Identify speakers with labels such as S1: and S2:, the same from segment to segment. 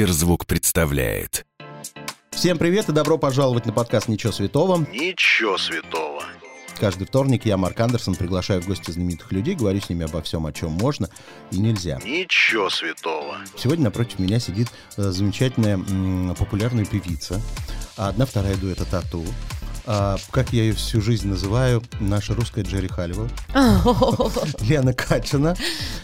S1: Сберзвук представляет.
S2: Всем привет и добро пожаловать на подкаст «Ничего святого».
S3: Ничего святого.
S2: Каждый вторник я, Марк Андерсон, приглашаю в гости знаменитых людей, говорю с ними обо всем, о чем можно и нельзя.
S3: Ничего святого.
S2: Сегодня напротив меня сидит э, замечательная м, популярная певица. Одна вторая дуэта «Тату». А, как я ее всю жизнь называю, наша русская Джерри Халева. Лена Качина.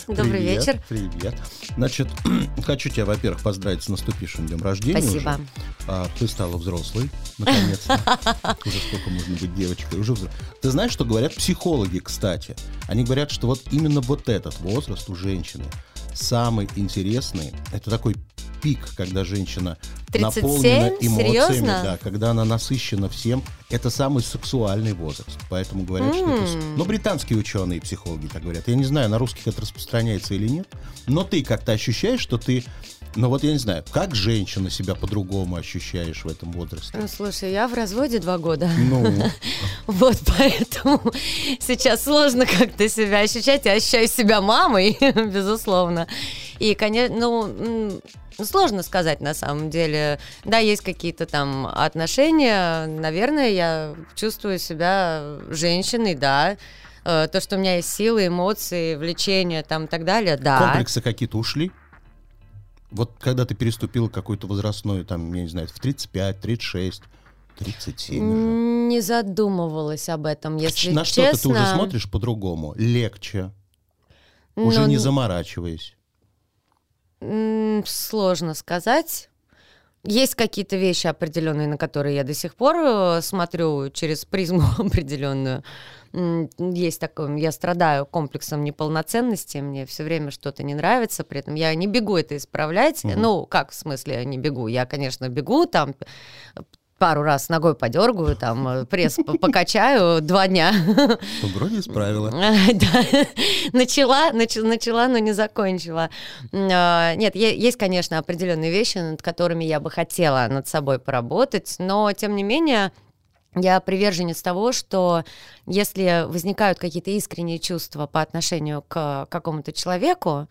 S4: Добрый
S2: Привет,
S4: вечер.
S2: Привет. Значит, хочу тебя, во-первых, поздравить с наступившим днем рождения.
S4: Спасибо.
S2: уже. А, ты стала взрослой, наконец-то. Уже сколько можно быть девочкой. Уже взро- Ты знаешь, что говорят психологи, кстати? Они говорят, что вот именно вот этот возраст у женщины самый интересный. Это такой пик, когда женщина
S4: 37?
S2: наполнена эмоциями,
S4: Серьезно?
S2: да, когда она насыщена всем. Это самый сексуальный возраст. Поэтому говорят, что это... Ну, британские ученые, психологи так говорят. Я не знаю, на русских это распространяется или нет. Но ты как-то ощущаешь, что ты... Ну вот я не знаю, как женщина себя по-другому ощущаешь в этом возрасте?
S4: Ну, слушай, я в разводе два года.
S2: Ну,
S4: Вот поэтому сейчас сложно как-то себя ощущать. Я ощущаю себя мамой, безусловно. И, конечно, ну, сложно сказать на самом деле. Да, есть какие-то там отношения. Наверное, я чувствую себя женщиной, да. Э, То, что у меня есть силы, эмоции, влечения там и так далее, да.
S2: комплексы какие-то ушли? Вот когда ты переступила какой-то возрастной, там, я не знаю, в 35, 36, 37 уже.
S4: Не задумывалась об этом, если
S2: На
S4: честно.
S2: что-то ты уже смотришь по-другому, легче, уже
S4: Ну,
S2: не заморачиваясь.
S4: Сложно сказать. Есть какие-то вещи определенные, на которые я до сих пор э, смотрю через призму определенную. Есть такое, я страдаю комплексом неполноценности, мне все время что-то не нравится, при этом я не бегу это исправлять. Ну, как в смысле не бегу? Я, конечно, бегу, там пару раз ногой подергаю, там э, пресс по- покачаю два дня.
S2: Ну, вроде исправила.
S4: Да. Начала, нач- начала, но не закончила. А, Нет, есть, конечно, определенные вещи, над которыми я бы хотела над собой поработать, но, тем не менее, я приверженец того, что если возникают какие-то искренние чувства по отношению к какому-то человеку,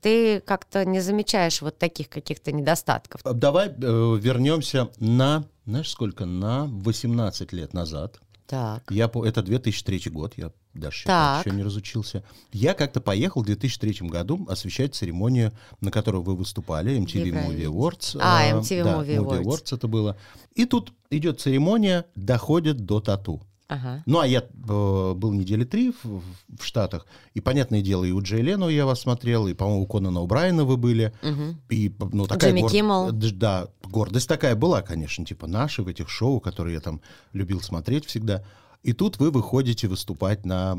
S4: ты как-то не замечаешь вот таких каких-то недостатков.
S2: Давай э, вернемся на, знаешь, сколько? На 18 лет назад.
S4: Так.
S2: Я по... Это 2003 год, я даже
S4: Так.
S2: еще не разучился. Я как-то поехал в 2003 году освещать церемонию, на которой вы выступали, MTV Movie
S4: Евровидение.
S2: Awards.
S4: А, MTV
S2: да,
S4: Movie Awards.
S2: это было. И тут идет церемония, доходит до тату.
S4: Ага.
S2: Ну, а я э, был недели три в, в Штатах, и, понятное дело, и у Джей Лену я вас смотрел, и, по-моему, у Конана Брайана вы были.
S4: Мгм.
S2: И, ну, такая
S4: Джимми
S2: гор-
S4: Киммел.
S2: Д- Да, гордость такая была, конечно, типа наши в этих шоу, которые я там любил смотреть всегда. И тут вы выходите выступать на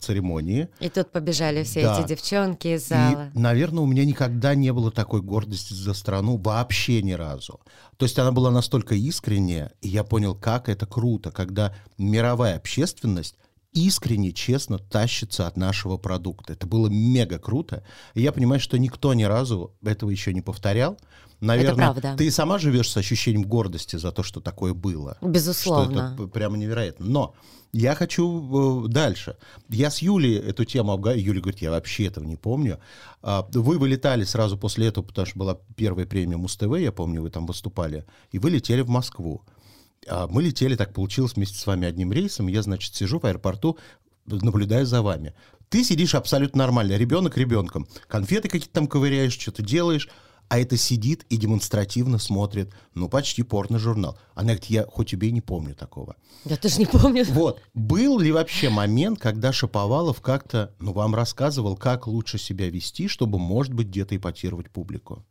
S2: церемонии.
S4: И тут побежали все
S2: Да.
S4: эти девчонки из зала.
S2: И, наверное, у меня никогда не было такой гордости за страну вообще ни разу. То есть она была настолько искренняя, и я понял, как это круто, когда мировая общественность искренне, честно тащится от нашего продукта. Это было мега круто. И я понимаю, что никто ни разу этого еще не повторял. Наверное, ты сама живешь с ощущением гордости за то, что такое было.
S4: Безусловно.
S2: Что это прямо невероятно. Но я хочу э, дальше. Я с Юлей эту тему обговорил. Юля говорит, я вообще этого не помню. А, Вы вылетали сразу после этого, потому что была первая премия Муз-ТВ, я помню, вы там выступали, и вы летели в Москву. А Мы летели, так получилось, вместе с вами одним рейсом. Я, значит, сижу в аэропорту, наблюдаю за вами. Ты сидишь абсолютно нормально, ребенок ребенком. Конфеты какие-то там ковыряешь, что-то делаешь. А это сидит и демонстративно смотрит, ну, почти порно-журнал. Она говорит, я хоть тебе не помню такого.
S4: Я тоже не помню.
S2: Вот, был ли вообще момент, когда Шаповалов как-то, ну, вам рассказывал, как лучше себя вести, чтобы, может быть, где-то эпатировать публику?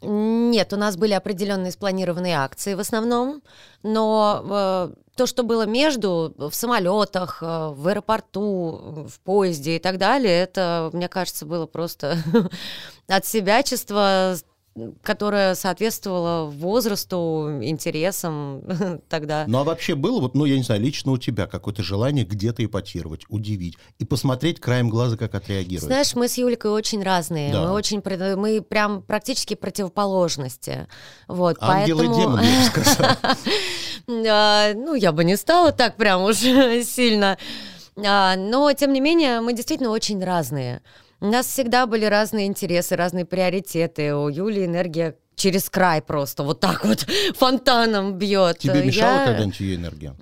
S4: Нет, у нас были определенные спланированные акции в основном, но э, то, что было между, в самолетах, э, в аэропорту, в поезде и так далее, это, мне кажется, было просто от себячества, которое соответствовало возрасту, интересам тогда.
S2: Ну, а вообще было, вот, ну, я не знаю, лично у тебя какое-то желание где-то эпатировать, удивить и посмотреть краем глаза, как отреагирует?
S4: Знаешь, мы с Юликой очень разные.
S2: Да.
S4: Мы очень мы прям практически противоположности. Вот,
S2: Ангел и
S4: поэтому...
S2: демон, я бы сказал.
S4: А, Ну, я бы не стала так прям уж сильно. А, Но, тем не менее, мы действительно очень разные. У нас всегда были разные интересы, разные приоритеты. У Юли энергия через край просто, вот так вот фонтаном бьет.
S2: Тебе мешала
S4: Я,
S2: когда-нибудь ее энергия?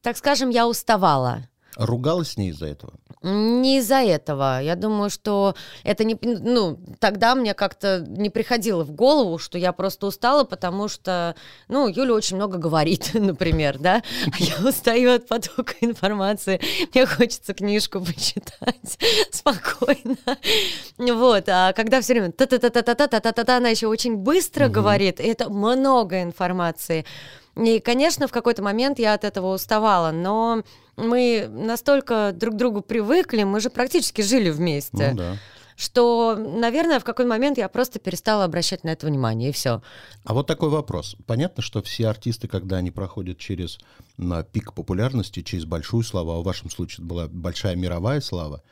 S4: Так скажем, я уставала.
S2: Ругалась с ней из-за этого?
S4: Не из-за этого. Я думаю, что это не... Ну, тогда мне как-то не приходило в голову, что я просто устала, потому что, ну, Юля очень много говорит, например, да? А я устаю от потока информации. Мне хочется книжку почитать спокойно. Вот. А когда все время та-та-та-та-та-та-та-та, она еще очень быстро говорит, и это много информации. И, конечно, в какой-то момент я от этого уставала, но мы настолько друг к другу привыкли, мы же практически жили вместе,
S2: Ну да.
S4: что, наверное, в какой-то момент я просто перестала обращать на это внимание, и все.
S2: А вот такой вопрос. Понятно, что все артисты, когда они проходят через на пик популярности, через большую славу, а в вашем случае это была большая мировая слава,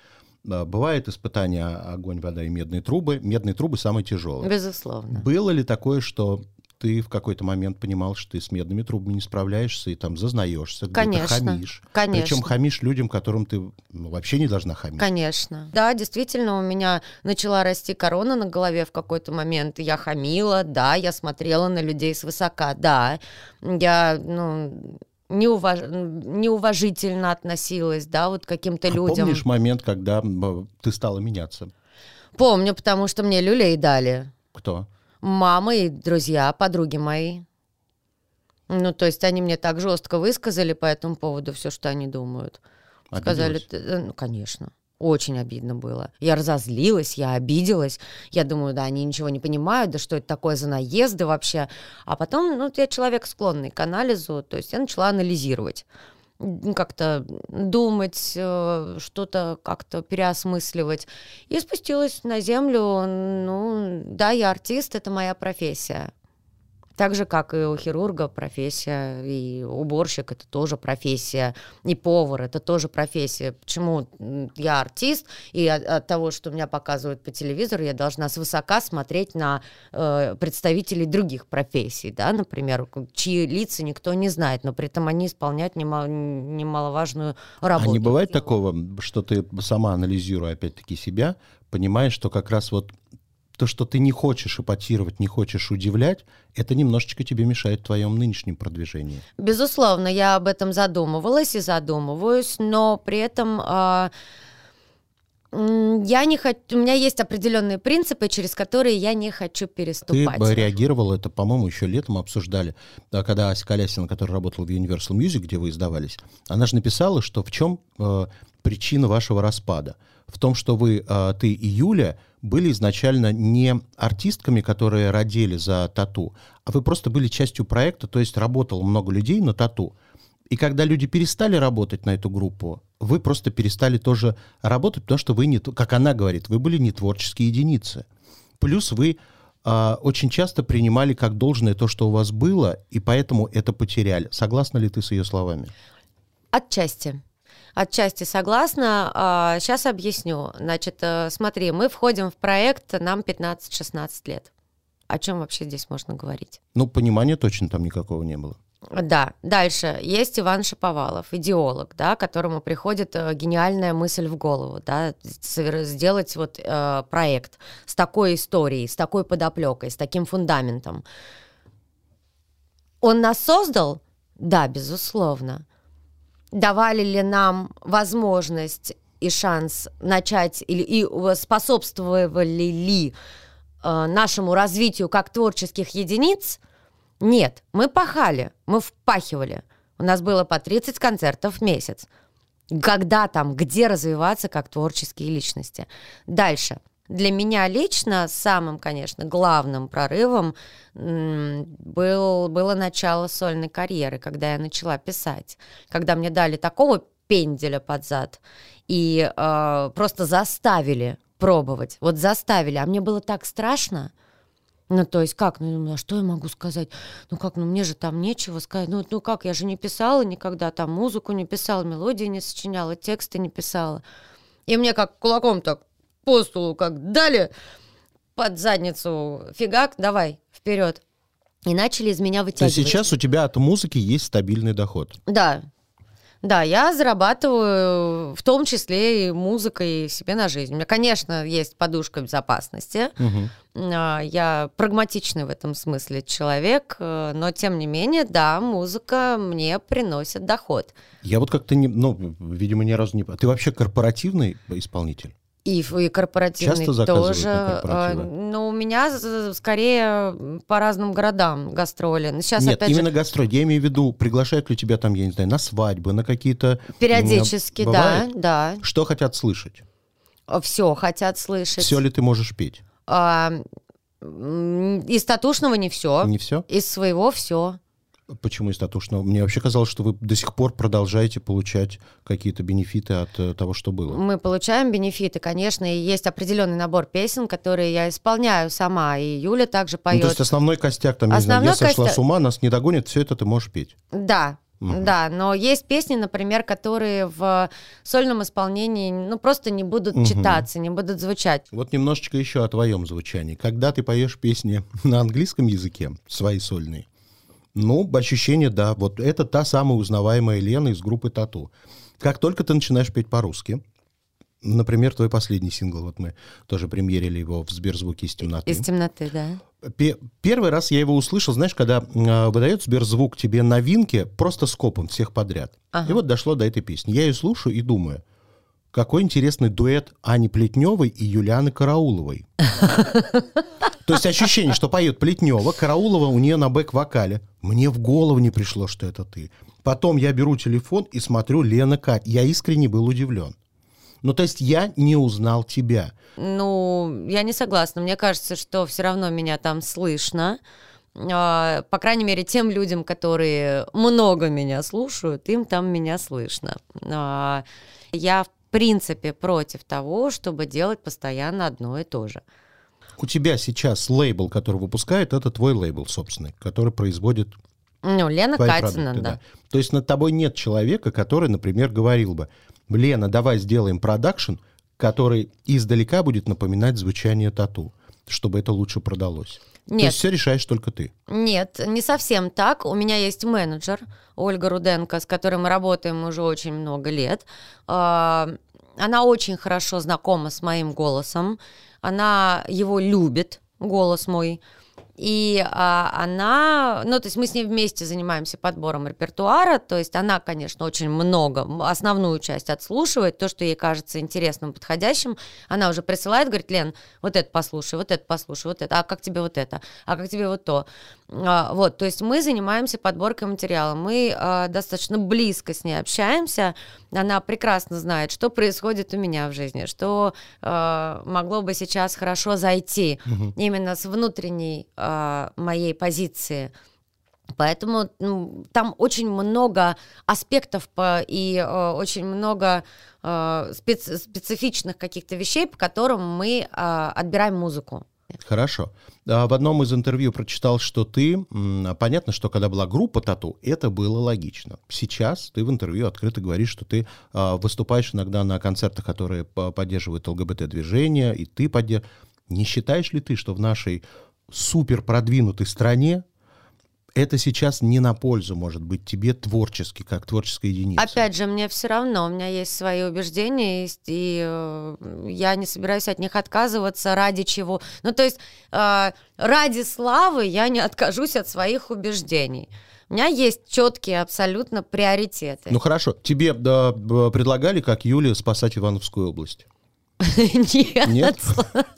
S2: а, бывает испытание огонь, вода и медные трубы. Медные трубы самые тяжелые.
S4: Безусловно.
S2: Было ли такое, что ты в какой-то момент понимал, что ты с медными трубами не справляешься и там зазнаешься, где-то хамишь?
S4: конечно.
S2: Причем хамишь людям, которым ты ну, вообще не должна хамить.
S4: Конечно. Да, действительно, у меня начала расти корона на голове в какой-то момент. Я хамила, да, я смотрела на людей свысока, да. Я, ну, неуваж... неуважительно относилась, да, вот к каким-то
S2: А
S4: людям.
S2: помнишь момент, когда ты стала меняться?
S4: Помню, потому что мне люлей дали.
S2: Кто?
S4: Мама и друзья, подруги мои. Ну, то есть они мне так жестко высказали по этому поводу все, что они думают. Сказали,
S2: Обиделась?
S4: «Ты, э, ну, конечно. Очень обидно было. Я разозлилась, я обиделась. Я думаю, да, они ничего не понимают, да что это такое за наезды вообще. А потом, ну, я человек склонный к анализу, то есть я начала анализировать как-то думать, э, что-то как-то переосмысливать. И спустилась на землю. Ну, да, я артист, это моя профессия. Так же, как и у хирурга профессия, и уборщик это тоже профессия, и повар это тоже профессия. Почему я артист, и от, от того, что меня показывают по телевизору, я должна свысока смотреть на э, представителей других профессий, да, например, чьи лица никто не знает, но при этом они исполняют нема- немаловажную работу.
S2: А не бывает такого, что ты сама анализируя опять-таки себя, понимаешь, что как раз вот то, что ты не хочешь эпатировать, не хочешь удивлять, это немножечко тебе мешает в твоем нынешнем продвижении.
S4: Безусловно, я об этом задумывалась и задумываюсь, но при этом м, я не хочу, у меня есть определенные принципы, через которые я не хочу
S2: Ты
S4: переступать.
S2: бы реагировал, это, по-моему, еще летом обсуждали, да, когда Ася Колясина, которая работала в Universal Music, где вы издавались, она же написала, что в чем э, причина вашего распада? В том, что вы, э, ты и Юля, были изначально не артистками, которые родили за тату, а вы просто были частью проекта, то есть работало много людей на тату. И когда люди перестали работать на эту группу, вы просто перестали тоже работать, потому что вы не, как она говорит, вы были не творческие единицы. Плюс вы а, очень часто принимали как должное то, что у вас было, и поэтому это потеряли. Согласна ли ты с ее словами?
S4: Отчасти. Отчасти согласна. Сейчас объясню. Значит, э, смотри, мы входим в проект, нам 15-16 лет. О чем вообще здесь можно говорить?
S2: Ну, понимания точно там никакого не было.
S4: Да, дальше. Есть Иван Шаповалов, идеолог, да, которому приходит э, гениальная мысль в голову, да, сделать вот э, проект с такой историей, с такой подоплекой, с таким фундаментом. Он нас создал? Да, безусловно. Давали ли нам возможность и шанс начать или и способствовали ли э, нашему развитию как творческих единиц? Нет, мы пахали, мы впахивали. У нас было по 30 концертов в месяц. Когда там, где развиваться как творческие личности? Дальше. Для меня лично самым, конечно, главным прорывом был, было начало сольной карьеры, когда я начала писать. Когда мне дали такого пенделя под зад и э, просто заставили пробовать. Вот заставили. А мне было так страшно. Ну, то есть как? Ну, а что я могу сказать? Ну, как? Ну, мне же там нечего сказать. Ну, ну как? Я же не писала никогда там музыку не писала, мелодии не сочиняла, тексты не писала. И мне как кулаком так по столу как дали под задницу фигак, давай, вперед. И начали из меня
S2: То
S4: вытягивать.
S2: есть сейчас у тебя от музыки есть стабильный доход.
S4: Да. Да, я зарабатываю в том числе и музыкой себе на жизнь. У меня, конечно, есть подушка безопасности. А, Я прагматичный в этом смысле человек, э, но тем не менее, да, музыка мне приносит доход.
S2: Я вот как-то не, ну, видимо, ни разу не... Ты вообще корпоративный исполнитель?
S4: И, и корпоративный
S2: Часто
S4: тоже.
S2: на
S4: а? Но у меня скорее по разным городам гастроли. Сейчас
S2: Нет,
S4: опять
S2: именно
S4: же
S2: гастроль. Я имею в виду, приглашают ли тебя там, я не знаю, на свадьбы, на какие-то...
S4: периодически, да, да.
S2: Что хотят слышать?
S4: Все хотят слышать.
S2: Все ли ты можешь петь?
S4: А, из татушного не все.
S2: Не все?
S4: Из своего все.
S2: Почему из татушного? Мне вообще казалось, что вы до сих пор продолжаете получать какие-то бенефиты от э, того, что было.
S4: Мы получаем бенефиты, конечно, и есть определенный набор песен, которые я исполняю сама, и Юля также
S2: Ну,
S4: поет.
S2: то есть основной костяк, там, не знаю,
S4: Основной
S2: я сошла
S4: костяк-
S2: с ума, нас не догонит, все это ты можешь петь.
S4: Да,
S2: Мгм.
S4: да, но есть песни, например, которые в сольном исполнении, ну, просто не будут
S2: Мгм.
S4: читаться, не будут звучать.
S2: Вот немножечко еще о твоем звучании. Когда ты поешь песни на английском языке, свои сольные, ну, ощущение, да, вот это та самая узнаваемая Лена из группы Тату. Как только ты начинаешь петь по-русски, например, твой последний сингл, вот мы тоже премьерили его в Сберзвуке из темноты.
S4: Из темноты, да.
S2: Пе- Первый раз я его услышал, знаешь, когда э, выдает Сберзвук тебе новинки просто скопом всех подряд.
S4: Ага.
S2: И вот дошло до этой песни. Я ее слушаю и думаю, какой интересный дуэт Ани Плетневой и Юлианы Карауловой. То есть ощущение, что поет Плетнева, Караулова у нее на бэк-вокале. Мне в голову не пришло, что это ты. Потом я беру телефон и смотрю Лена Кать. Я искренне был удивлен. Ну, то есть я не узнал тебя.
S4: Ну, я не согласна. Мне кажется, что все равно меня там слышно. А, По крайней мере, тем людям, которые много меня слушают, им там меня слышно. А, Я, в принципе, против того, чтобы делать постоянно одно и то же.
S2: У тебя сейчас лейбл, который выпускает, это твой лейбл собственный, который производит
S4: Ну, Лена
S2: твои
S4: Катина,
S2: продукты,
S4: да.
S2: То есть над тобой нет человека, который, например, говорил бы, Лена, давай сделаем продакшн, который издалека будет напоминать звучание тату, чтобы это лучше продалось. То
S4: Нет.
S2: есть все решаешь только ты.
S4: Нет, не совсем так. У меня есть менеджер Ольга Руденко, с которой мы работаем уже очень много лет. А, Она очень хорошо знакома с моим голосом. Она его любит, голос мой. И а, она, ну, то есть мы с ней вместе занимаемся подбором репертуара, то есть она, конечно, очень много, основную часть отслушивает, то, что ей кажется интересным, подходящим, она уже присылает, говорит, Лен, вот это послушай, вот это послушай, вот это, а как тебе вот это, а как тебе вот то. А, вот, то есть мы занимаемся подборкой материала, мы а, достаточно близко с ней общаемся, она прекрасно знает, что происходит у меня в жизни, что а, могло бы сейчас хорошо зайти именно с внутренней а, моей позиции. Поэтому ну, там очень много аспектов по- и э, очень много э, специ- специфичных каких-то вещей, по которым мы э, отбираем музыку.
S2: Хорошо. А В одном из интервью прочитал, что ты, понятно, что когда была группа тату, это было логично. Сейчас ты в интервью открыто говоришь, что ты а, выступаешь иногда на концертах, которые по- поддерживают ЛГБТ-движение, и ты поддерживаешь. Не считаешь ли ты, что в нашей супер продвинутой стране это сейчас не на пользу, может быть, тебе творчески, как творческой единице?
S4: Опять же, мне все равно, у меня есть свои убеждения, есть, и э, я не собираюсь от них отказываться ради чего. Ну, то есть э, ради славы я не откажусь от своих убеждений. У меня есть четкие абсолютно приоритеты.
S2: Ну хорошо, тебе да, предлагали, как Юлия, спасать Ивановскую область?
S4: Нет.
S2: Нет?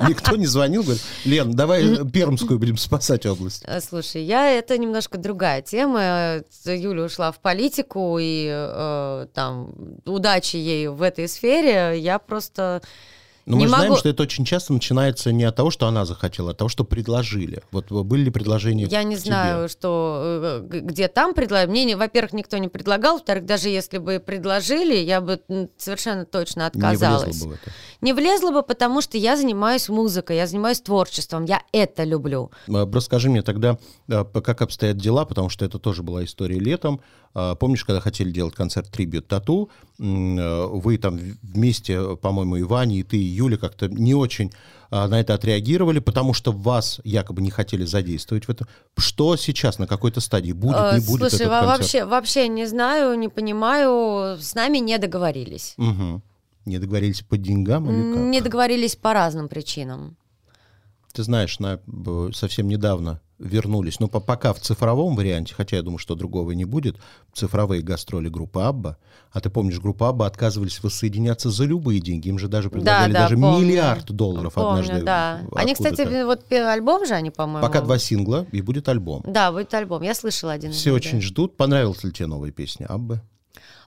S2: Никто не звонил, говорит, Лен, давай Пермскую будем спасать область.
S4: Э, Слушай, я это немножко другая тема. Э, Юля ушла в политику, и э, там удачи ей в этой сфере. Я просто
S2: Но
S4: не
S2: мы же знаем,
S4: могу-
S2: что это очень часто начинается не от того, что она захотела, а от того, что предложили. Вот были ли предложения
S4: Я не
S2: тебе?
S4: знаю, что э, где там предлагали. Мне, не- во-первых, никто не предлагал, во-вторых, даже если бы предложили, я бы совершенно точно
S2: Не
S4: отказалась.
S2: влезла бы в это.
S4: Не влезла бы, потому что я занимаюсь музыкой, я занимаюсь творчеством, я это люблю.
S2: Э, Расскажи мне тогда, э, как обстоят дела, потому что это тоже была история летом. А, Помнишь, когда хотели делать концерт «Трибют Тату», э, вы там вместе, по-моему, и Ваня, и ты, и Юля как-то не очень а, на это отреагировали, потому что вас якобы не хотели задействовать в этом. Что сейчас, на какой-то стадии? Будет,
S4: Э,
S2: не будет
S4: Слушай,
S2: этот
S4: вообще, вообще не знаю, не понимаю, с нами не договорились.
S2: Мгм. Не договорились по деньгам или как?
S4: Не договорились по разным причинам.
S2: Ты знаешь, на, совсем недавно вернулись, но по- пока в цифровом варианте, хотя я думаю, что другого не будет, цифровые гастроли группы Абба. А ты помнишь, группа Абба отказывались воссоединяться за любые деньги. Им же даже предлагали
S4: да,
S2: даже
S4: помню.
S2: миллиард долларов
S4: Помню,
S2: однажды.
S4: да. Они, кстати, вот альбом же они, по-моему.
S2: Пока два сингла, и будет альбом.
S4: Да, будет альбом. Я слышала один.
S2: Все
S4: них,
S2: очень
S4: да.
S2: ждут. Понравилась ли тебе новая песня Аббы?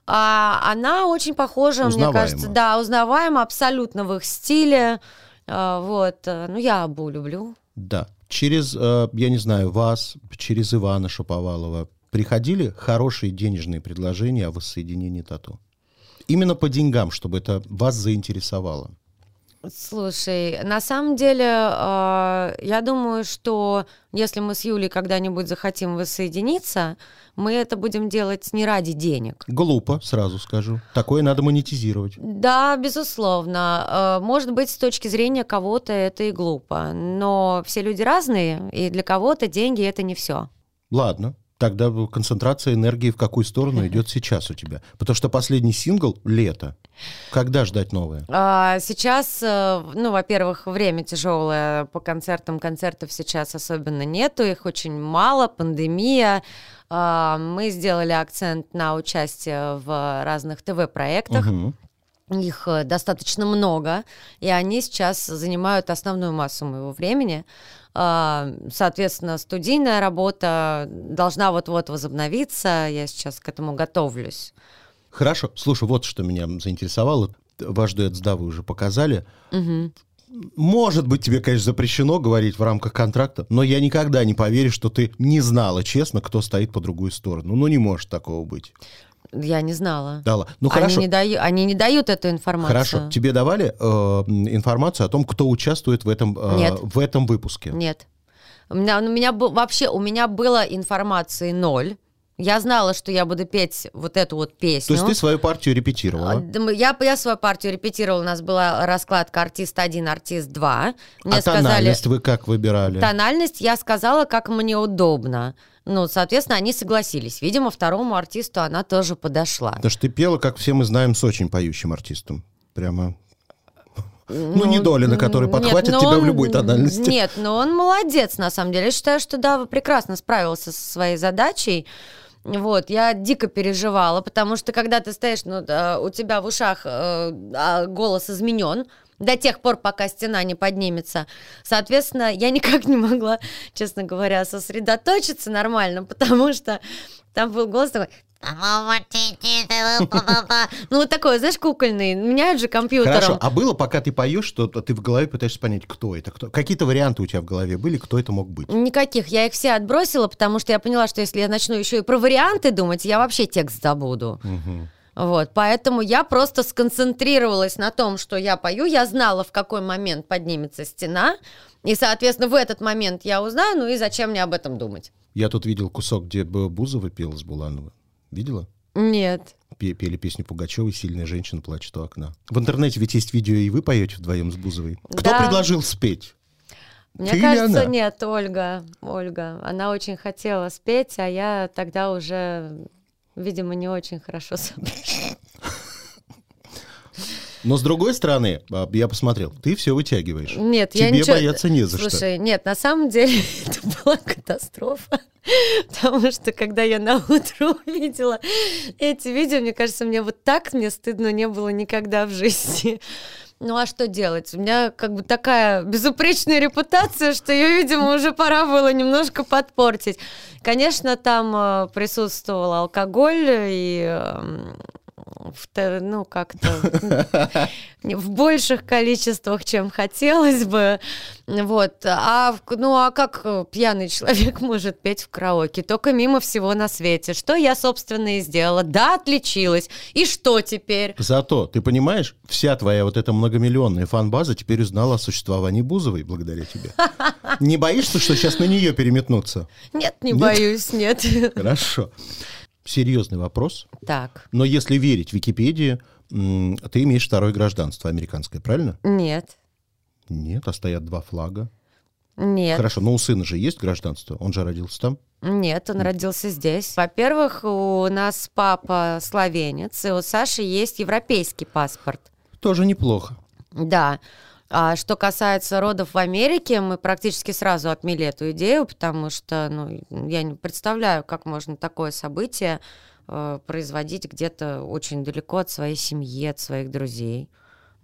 S4: А, она очень похожа, мне
S2: Узнаваема.
S4: кажется, да, узнаваема абсолютно в их стиле. А, вот, ну я Абу люблю.
S2: Да. Через, э, я не знаю, вас, через Ивана Шаповалова приходили хорошие денежные предложения о воссоединении тату? Именно по деньгам, чтобы это вас заинтересовало.
S4: Слушай, на самом деле, э, я думаю, что если мы с Юлей когда-нибудь захотим воссоединиться, мы это будем делать не ради денег.
S2: Глупо, сразу скажу. Такое надо монетизировать.
S4: Да, безусловно. Э, Может быть, с точки зрения кого-то это и глупо, но все люди разные, и для кого-то деньги это не все.
S2: Ладно, тогда концентрация энергии в какую сторону идет сейчас у тебя? Потому что последний сингл — «Лето». Когда ждать новое?
S4: А, Сейчас, э, ну, во-первых, время тяжелое по концертам, концертов сейчас особенно нету, их очень мало, пандемия. А, Мы сделали акцент на участие в разных ТВ-проектах.
S2: Мгм.
S4: Их э, достаточно много, и они сейчас занимают основную массу моего времени. А, Соответственно, студийная работа должна вот-вот возобновиться. Я сейчас к этому готовлюсь.
S2: Хорошо. Слушай, вот что меня заинтересовало. Ваш дуэт с Давой уже показали.
S4: Мгм.
S2: Может быть, тебе, конечно, запрещено говорить в рамках контракта, но я никогда не поверю, что ты не знала честно, кто стоит по другую сторону. Ну, не может такого быть.
S4: Я не знала.
S2: Дала. Ну,
S4: они,
S2: хорошо.
S4: не даю, они не дают эту информацию.
S2: Хорошо. Тебе давали э, информацию о том, кто участвует в этом, э,
S4: Нет.
S2: в этом выпуске?
S4: Нет. У меня, у меня вообще у меня было информации ноль. Я знала, что я буду петь вот эту вот
S2: То
S4: песню.
S2: есть ты свою партию
S4: А,
S2: репетировала?
S4: мы- Я, я свою партию репетировала, у нас была раскладка артист 1, артист 2. Мне
S2: а
S4: сказали,
S2: тональность вы как выбирали?
S4: тональность я сказала, как мне удобно. Ну, соответственно, они согласились. Видимо, второму артисту она тоже подошла.
S2: Потому что ты пела, как все мы знаем, с очень поющим артистом. Прямо... Ну, не Долина, который подхватит тебя в
S4: он-
S2: любой тональности.
S4: Нет, но он молодец, на самом деле. Я считаю, что да, прекрасно справился со своей задачей. Вот, я дико переживала, потому что когда ты стоишь, ну, у тебя в ушах э, а, голос изменен, до тех пор, пока стена не поднимется. Соответственно, я никак не могла, честно говоря, сосредоточиться нормально, потому что там был голос такой... Ну, вот такой, знаешь, кукольный. Меняют же компьютером.
S2: Хорошо, а было, пока ты поешь, что ты в голове пытаешься понять, кто это? Кто? Какие-то варианты у тебя в голове были, кто это мог быть?
S4: Никаких. Я их все отбросила, потому что я поняла, что если я начну еще и про варианты думать, я вообще текст забуду. Вот, поэтому я просто сконцентрировалась на том, что я пою. Я знала, в какой момент поднимется стена. И, соответственно, в этот момент я узнаю, ну и зачем мне об этом думать?
S2: Я тут видел кусок, где Бузова пела с Буланова. Видела?
S4: Нет.
S2: Пе- Пели песню Пугачевой «Сильная женщина плачет у окна». В интернете ведь есть видео, и вы поете вдвоем с Бузовой. Кто
S4: Да.
S2: предложил спеть?
S4: Мне
S2: Ты
S4: кажется,
S2: она?
S4: нет, Ольга. Ольга. Она очень хотела спеть, а я тогда уже, видимо, не очень хорошо соображала.
S2: Но с другой стороны, а, я посмотрел, ты все вытягиваешь.
S4: Нет, я
S2: Тебе
S4: ничего...
S2: бояться не за что.
S4: Слушай, нет, на самом деле это была катастрофа. Потому что, когда я на утро увидела эти видео, мне кажется, мне вот так мне стыдно не было никогда в жизни. Ну а что делать? У меня как бы такая безупречная репутация, что ее, видимо, уже пора было немножко подпортить. Конечно, там э, присутствовал алкоголь и в ну, как-то в больших количествах, чем хотелось бы. Вот. А, ну, а как э, пьяный человек может петь в караоке? Только мимо всего на свете. Что я, собственно, и сделала. Да, отличилась. И что теперь?
S2: Зато, ты понимаешь, вся твоя вот эта многомиллионная фан-база теперь узнала о существовании Бузовой благодаря тебе. Не боишься, что сейчас на нее переметнуться?
S4: Нет, не
S2: Нет?
S4: боюсь, нет.
S2: Хорошо. Серьезный вопрос.
S4: Так.
S2: Но если верить Википедии, ты имеешь второе гражданство американское, правильно?
S4: Нет.
S2: Нет, а стоят два флага.
S4: Нет.
S2: Хорошо, но у сына же есть гражданство, он же родился там.
S4: Нет, он родился здесь. Во-первых, у нас папа словенец, и у Саши есть европейский паспорт.
S2: Тоже неплохо.
S4: Да. А что касается родов в Америке, мы практически сразу отмели эту идею, потому что ну, я не представляю, как можно такое событие э, производить где-то очень далеко от своей семьи, от своих друзей.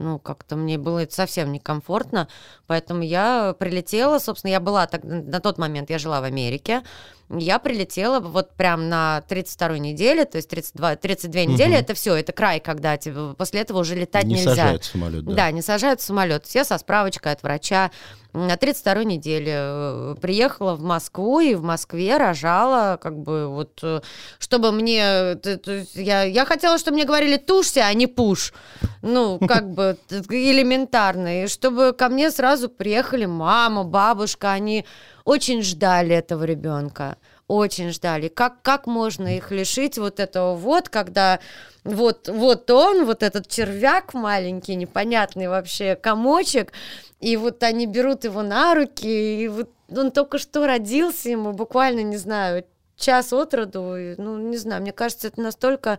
S4: Ну, как-то мне было это совсем некомфортно, поэтому я прилетела, собственно, я была так, на тот момент, я жила в Америке, я прилетела вот прям на 32-й неделе, то есть 32, 32 недели,
S2: Мгм.
S4: это все, это край, когда тебе после этого уже летать
S2: не
S4: нельзя.
S2: сажают в самолет, да.
S4: Да, не сажают в самолет. Все со справочкой от врача. На 32-й неделе э, приехала в Москву и в Москве рожала, как бы вот, э, чтобы мне... э, Я, я хотела, чтобы мне говорили «тушься», а не «пуш». Ну, как бы элементарно. И чтобы ко мне сразу приехали мама, бабушка, они очень ждали этого ребенка. Очень ждали. Как, как можно их лишить вот этого вот, когда вот, вот он, вот этот червяк маленький, непонятный вообще комочек, и вот они берут его на руки, и вот он только что родился, ему буквально, не знаю, час от роду, ну, не знаю, мне кажется, это настолько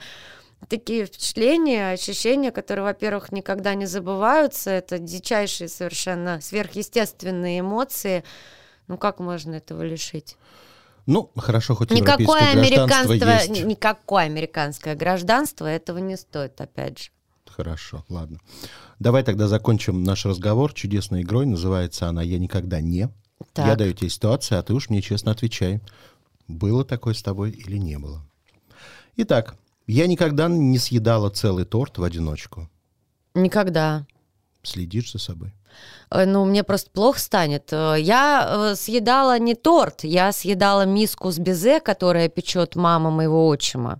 S4: такие впечатления, ощущения, которые, во-первых, никогда не забываются, это дичайшие совершенно сверхъестественные эмоции, ну как можно этого лишить?
S2: Ну, хорошо, хоть
S4: Никакое американство,
S2: есть.
S4: ни- никакое американское гражданство этого не стоит, опять же.
S2: Хорошо, ладно. Давай тогда закончим наш разговор чудесной игрой. Называется она «Я никогда не».
S4: Так.
S2: Я даю тебе ситуацию, а ты уж мне честно отвечай. Было такое с тобой или не было? Итак, я никогда не съедала целый торт в одиночку.
S4: Никогда.
S2: Следишь за собой?
S4: Э, Ну, мне просто плохо станет. Э, Я э, съедала не торт, я съедала миску с безе, которая печет мама моего отчима.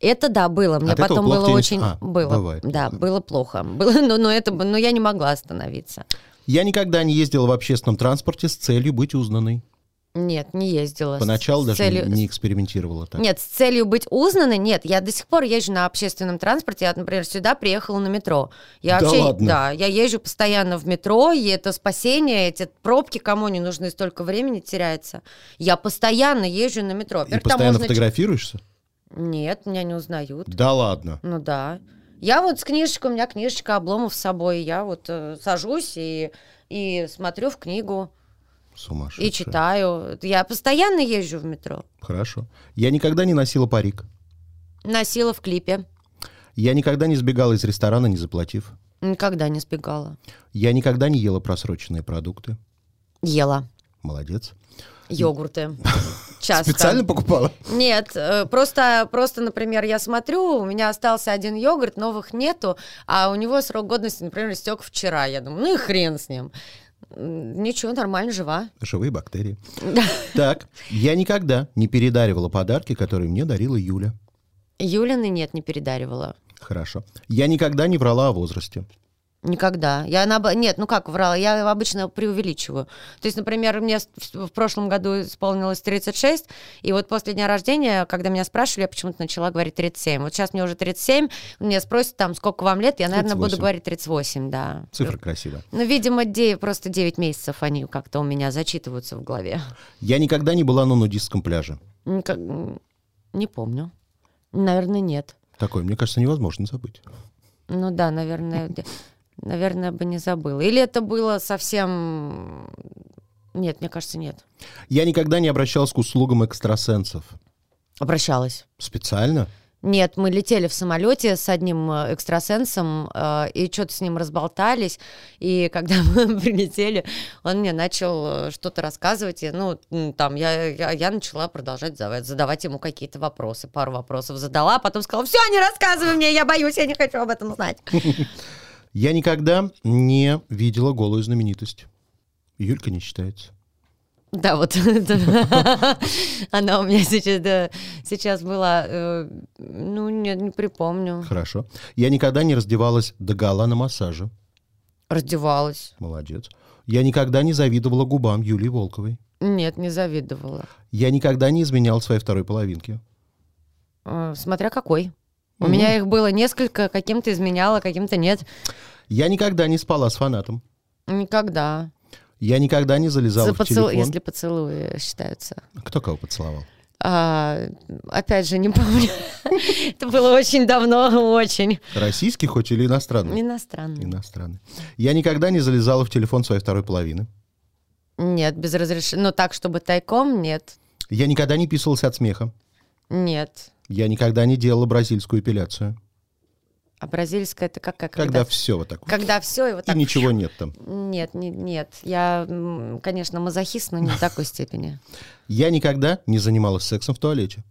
S4: Это да, было. Мне
S2: От
S4: потом было очень...
S2: А,
S4: было.
S2: бывает
S4: Да, было плохо. Было, но, но, это, но я не могла остановиться.
S2: Я никогда не ездила в общественном транспорте с целью быть узнанной.
S4: Нет, не ездила. с
S2: Поначалу даже
S4: целью-
S2: не экспериментировала так.
S4: Нет, с целью быть узнанной, нет. Я до сих пор езжу на общественном транспорте. Я, например, сюда приехала на метро. Я
S2: Да
S4: вообще,
S2: ладно?
S4: Да, я езжу постоянно в метро, и это спасение, эти пробки, кому не нужны, столько времени теряется. Я постоянно езжу на метро.
S2: И постоянно
S4: можно
S2: фотографируешься?
S4: Нет, меня не узнают.
S2: Да ладно.
S4: Ну да. Я вот с книжечкой, у меня книжечка обломов с собой. Я вот э, сажусь и, и смотрю в книгу,
S2: Сумасшедшая.
S4: и читаю. Я постоянно езжу в метро.
S2: Хорошо. Я никогда не носила парик.
S4: Носила в клипе.
S2: Я никогда не сбегала из ресторана, не заплатив.
S4: Никогда не сбегала.
S2: Я никогда не ела просроченные продукты.
S4: Ела.
S2: Молодец.
S4: Йогурты. Часто.
S2: Специально покупала?
S4: Нет, э, просто, просто, например, я смотрю, у меня остался один йогурт, новых нету, а у него срок годности, например, истек вчера. Я думаю, ну и хрен с ним. Ничего, нормально, жива.
S2: Живые бактерии. Так, я никогда не передаривала подарки, которые мне дарила Юля.
S4: Юлины нет, не передаривала.
S2: Хорошо. Я никогда не врала о возрасте.
S4: Никогда. Я наоб- Нет, ну как врала, я обычно преувеличиваю. То есть, например, мне в прошлом году исполнилось 36, и вот после дня рождения, когда меня спрашивали, я почему-то начала говорить 37. Вот сейчас мне уже 37, меня спросят там, сколько вам лет, я, наверное, буду
S2: 38.
S4: говорить 38, да.
S2: Цифра красивая.
S4: Ну, видимо, де- просто 9 месяцев они как-то у меня зачитываются в голове.
S2: Я никогда не была на нудистском пляже.
S4: Ника- м, Не помню. Наверное, нет.
S2: Такое, мне кажется, невозможно забыть.
S4: Ну да, наверное, наверное, бы не забыла. Или это было совсем... Нет, мне кажется, нет.
S2: Я никогда не обращалась к услугам экстрасенсов.
S4: Обращалась.
S2: Специально?
S4: Нет, мы летели в самолете с одним э, экстрасенсом э, и что-то с ним разболтались. И когда мы прилетели, он мне начал э, что-то рассказывать. И, ну, там я, я, я начала продолжать задавать, задавать ему какие-то вопросы. Пару вопросов задала, а потом сказала, все, не рассказывай мне, я боюсь, я не хочу об этом знать.
S2: Я никогда не видела голую знаменитость. Юлька не считается.
S4: Да, вот она у меня сейчас, да, сейчас была, э, ну, нет, не припомню.
S2: Хорошо. Я никогда не раздевалась до гола на массаже.
S4: Раздевалась.
S2: Молодец. Я никогда не завидовала губам Юлии Волковой.
S4: Нет, не завидовала.
S2: Я никогда не изменял своей второй половинке.
S4: Э, Смотря какой. У
S2: Мгм.
S4: меня их было несколько, каким-то изменяла, каким-то нет.
S2: Я никогда не спала с фанатом.
S4: Никогда.
S2: Я никогда не залезал
S4: За
S2: в телефон.
S4: Если поцелуи считаются.
S2: Кто кого поцеловал?
S4: А, опять же, не помню. Это было очень давно, очень.
S2: Российский хоть или иностранный?
S4: Иностранный.
S2: Иностранный. Я никогда не залезала в телефон своей второй половины.
S4: Нет, без разрешения. Ну, так, чтобы тайком, нет.
S2: Я никогда не писался от смеха.
S4: Нет.
S2: Я никогда не делала бразильскую эпиляцию.
S4: А бразильская это какая?
S2: Когда все вот так.
S4: Когда все, и вот
S2: И
S4: так.
S2: ничего нет там.
S4: Нет, не- нет. Я, конечно, мазохист, но не в такой степени.
S2: Я никогда не занималась сексом в туалете.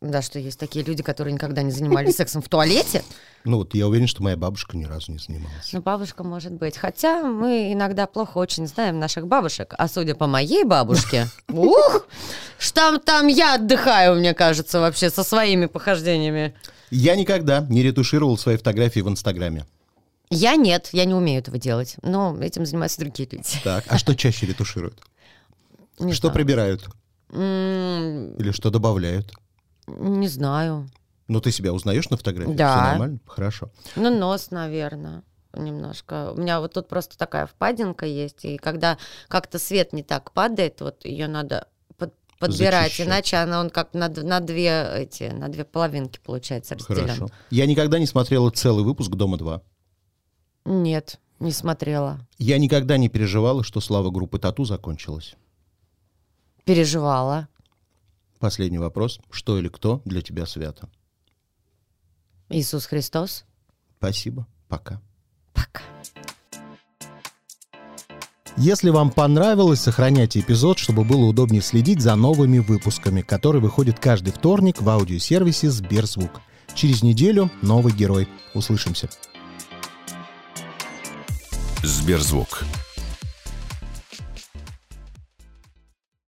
S4: Да, что есть такие люди, которые никогда не занимались сексом в туалете.
S2: Ну вот я уверен, что моя бабушка ни разу не занималась.
S4: Ну, бабушка может быть. Хотя мы иногда плохо очень знаем наших бабушек. А судя по моей бабушке, ух, там, там я отдыхаю, мне кажется, вообще со своими похождениями.
S2: Я никогда не ретушировал свои фотографии в Инстаграме.
S4: Я нет, я не умею этого делать. Но этим занимаются другие люди.
S2: Так, а что чаще ретушируют?
S4: Не
S2: что
S4: знаю.
S2: прибирают?
S4: М,
S2: Или что добавляют?
S4: Не знаю.
S2: Ну, ты себя узнаешь на фотографии?
S4: Да.
S2: Все нормально? Хорошо.
S4: Ну, нос, наверное, немножко. У меня вот тут просто такая впадинка есть, и когда как-то свет не так падает, вот ее надо подбирать,
S2: Зачищать.
S4: иначе она он как на, на две эти на две половинки получается разделен.
S2: Хорошо. Я никогда не смотрела целый выпуск «Дома-2».
S4: Нет, не смотрела.
S2: Я никогда не переживала, что слава группы «Тату» закончилась.
S4: Переживала.
S2: Последний вопрос. Что или кто для тебя свято?
S4: Иисус Христос.
S2: Спасибо. Пока.
S4: Пока.
S2: Если вам понравилось, сохраняйте эпизод, чтобы было удобнее следить за новыми выпусками, которые выходят каждый вторник в аудиосервисе Сберзвук. Через неделю новый герой. Услышимся.
S1: Сберзвук.